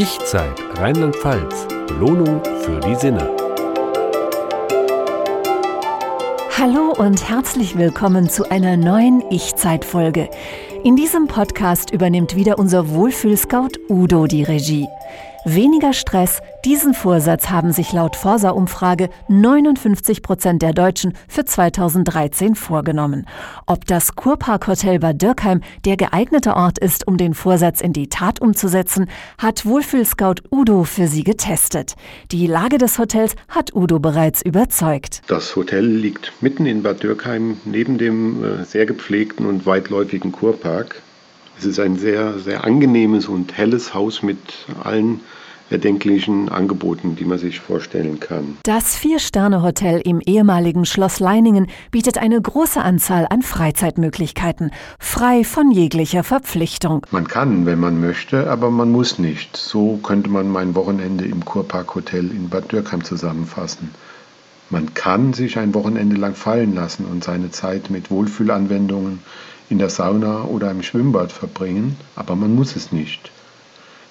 Ich-Zeit Rheinland-Pfalz. Belohnung für die Sinne. Hallo und herzlich willkommen zu einer neuen Ich-Zeit-Folge. In diesem Podcast übernimmt wieder unser Wohlfühlscout Udo die Regie. Weniger Stress, diesen Vorsatz haben sich laut Forsa-Umfrage 59 Prozent der Deutschen für 2013 vorgenommen. Ob das Kurparkhotel Bad Dürkheim der geeignete Ort ist, um den Vorsatz in die Tat umzusetzen, hat Wohlfühlscout Udo für Sie getestet. Die Lage des Hotels hat Udo bereits überzeugt. Das Hotel liegt mitten in Bad Dürkheim neben dem äh, sehr gepflegten und weitläufigen Kurpark. Es ist ein sehr, sehr angenehmes und helles Haus mit allen erdenklichen Angeboten, die man sich vorstellen kann. Das Vier-Sterne-Hotel im ehemaligen Schloss Leiningen bietet eine große Anzahl an Freizeitmöglichkeiten, frei von jeglicher Verpflichtung. Man kann, wenn man möchte, aber man muss nicht. So könnte man mein Wochenende im Kurpark Hotel in Bad Dürkheim zusammenfassen. Man kann sich ein Wochenende lang fallen lassen und seine Zeit mit Wohlfühlanwendungen in der Sauna oder im Schwimmbad verbringen, aber man muss es nicht.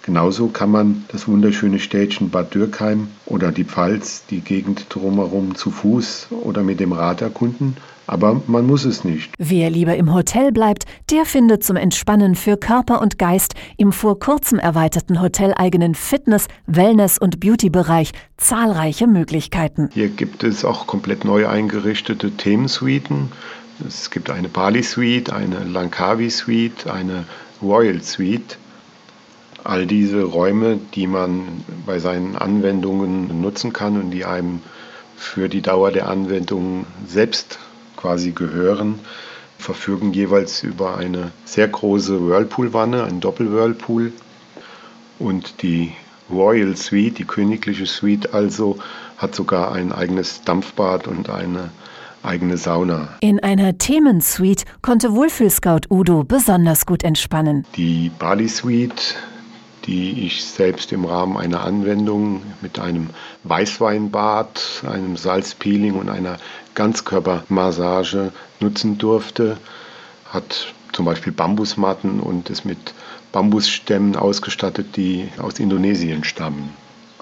Genauso kann man das wunderschöne Städtchen Bad Dürkheim oder die Pfalz, die Gegend drumherum zu Fuß oder mit dem Rad erkunden, aber man muss es nicht. Wer lieber im Hotel bleibt, der findet zum Entspannen für Körper und Geist im vor kurzem erweiterten hoteleigenen Fitness-, Wellness- und Beauty-Bereich zahlreiche Möglichkeiten. Hier gibt es auch komplett neu eingerichtete Themensuiten. Es gibt eine Bali Suite, eine Langkawi Suite, eine Royal Suite all diese Räume, die man bei seinen Anwendungen nutzen kann und die einem für die Dauer der Anwendung selbst quasi gehören, verfügen jeweils über eine sehr große Whirlpool-Wanne, ein Doppel-Whirlpool. Und die Royal Suite, die königliche Suite also, hat sogar ein eigenes Dampfbad und eine eigene Sauna. In einer Themensuite konnte Wohlfühlscout Udo besonders gut entspannen. Die Bali Suite die ich selbst im Rahmen einer Anwendung mit einem Weißweinbad, einem Salzpeeling und einer Ganzkörpermassage nutzen durfte. Hat zum Beispiel Bambusmatten und ist mit Bambusstämmen ausgestattet, die aus Indonesien stammen.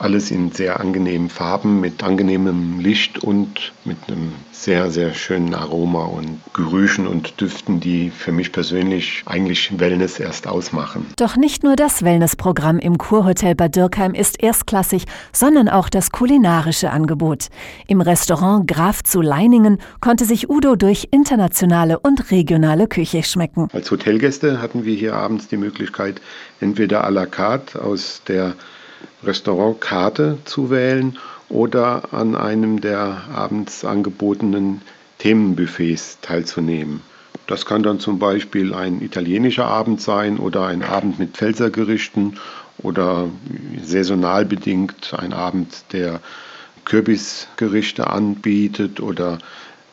Alles in sehr angenehmen Farben, mit angenehmem Licht und mit einem sehr, sehr schönen Aroma und Gerüchen und Düften, die für mich persönlich eigentlich Wellness erst ausmachen. Doch nicht nur das Wellnessprogramm im Kurhotel Bad Dürkheim ist erstklassig, sondern auch das kulinarische Angebot. Im Restaurant Graf zu Leiningen konnte sich Udo durch internationale und regionale Küche schmecken. Als Hotelgäste hatten wir hier abends die Möglichkeit, entweder à la carte aus der Restaurantkarte zu wählen oder an einem der abends angebotenen Themenbuffets teilzunehmen. Das kann dann zum Beispiel ein italienischer Abend sein oder ein Abend mit Pfälzergerichten oder saisonal bedingt ein Abend, der Kürbisgerichte anbietet oder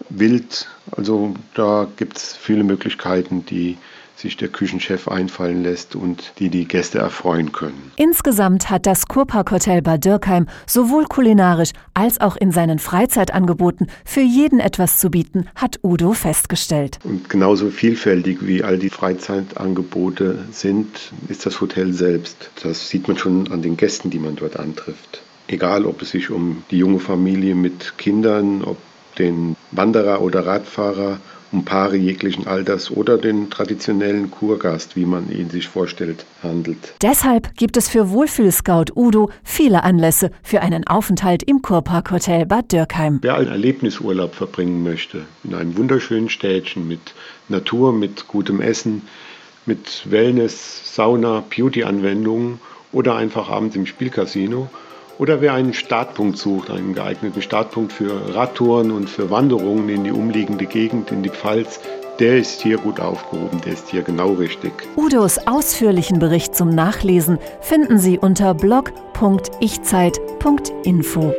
Wild. Also da gibt es viele Möglichkeiten, die sich der Küchenchef einfallen lässt und die die Gäste erfreuen können. Insgesamt hat das Kurparkhotel Bad Dürkheim sowohl kulinarisch als auch in seinen Freizeitangeboten für jeden etwas zu bieten, hat Udo festgestellt. Und genauso vielfältig wie all die Freizeitangebote sind, ist das Hotel selbst. Das sieht man schon an den Gästen, die man dort antrifft. Egal, ob es sich um die junge Familie mit Kindern, ob den Wanderer oder Radfahrer um Paare jeglichen Alters oder den traditionellen Kurgast, wie man ihn sich vorstellt, handelt. Deshalb gibt es für Wohlfühlscout Udo viele Anlässe für einen Aufenthalt im Kurparkhotel Bad Dürkheim. Wer einen Erlebnisurlaub verbringen möchte, in einem wunderschönen Städtchen mit Natur, mit gutem Essen, mit Wellness, Sauna, Beauty-Anwendungen oder einfach abends im Spielcasino, oder wer einen Startpunkt sucht, einen geeigneten Startpunkt für Radtouren und für Wanderungen in die umliegende Gegend, in die Pfalz, der ist hier gut aufgehoben, der ist hier genau richtig. Udos ausführlichen Bericht zum Nachlesen finden Sie unter blog.ichzeit.info.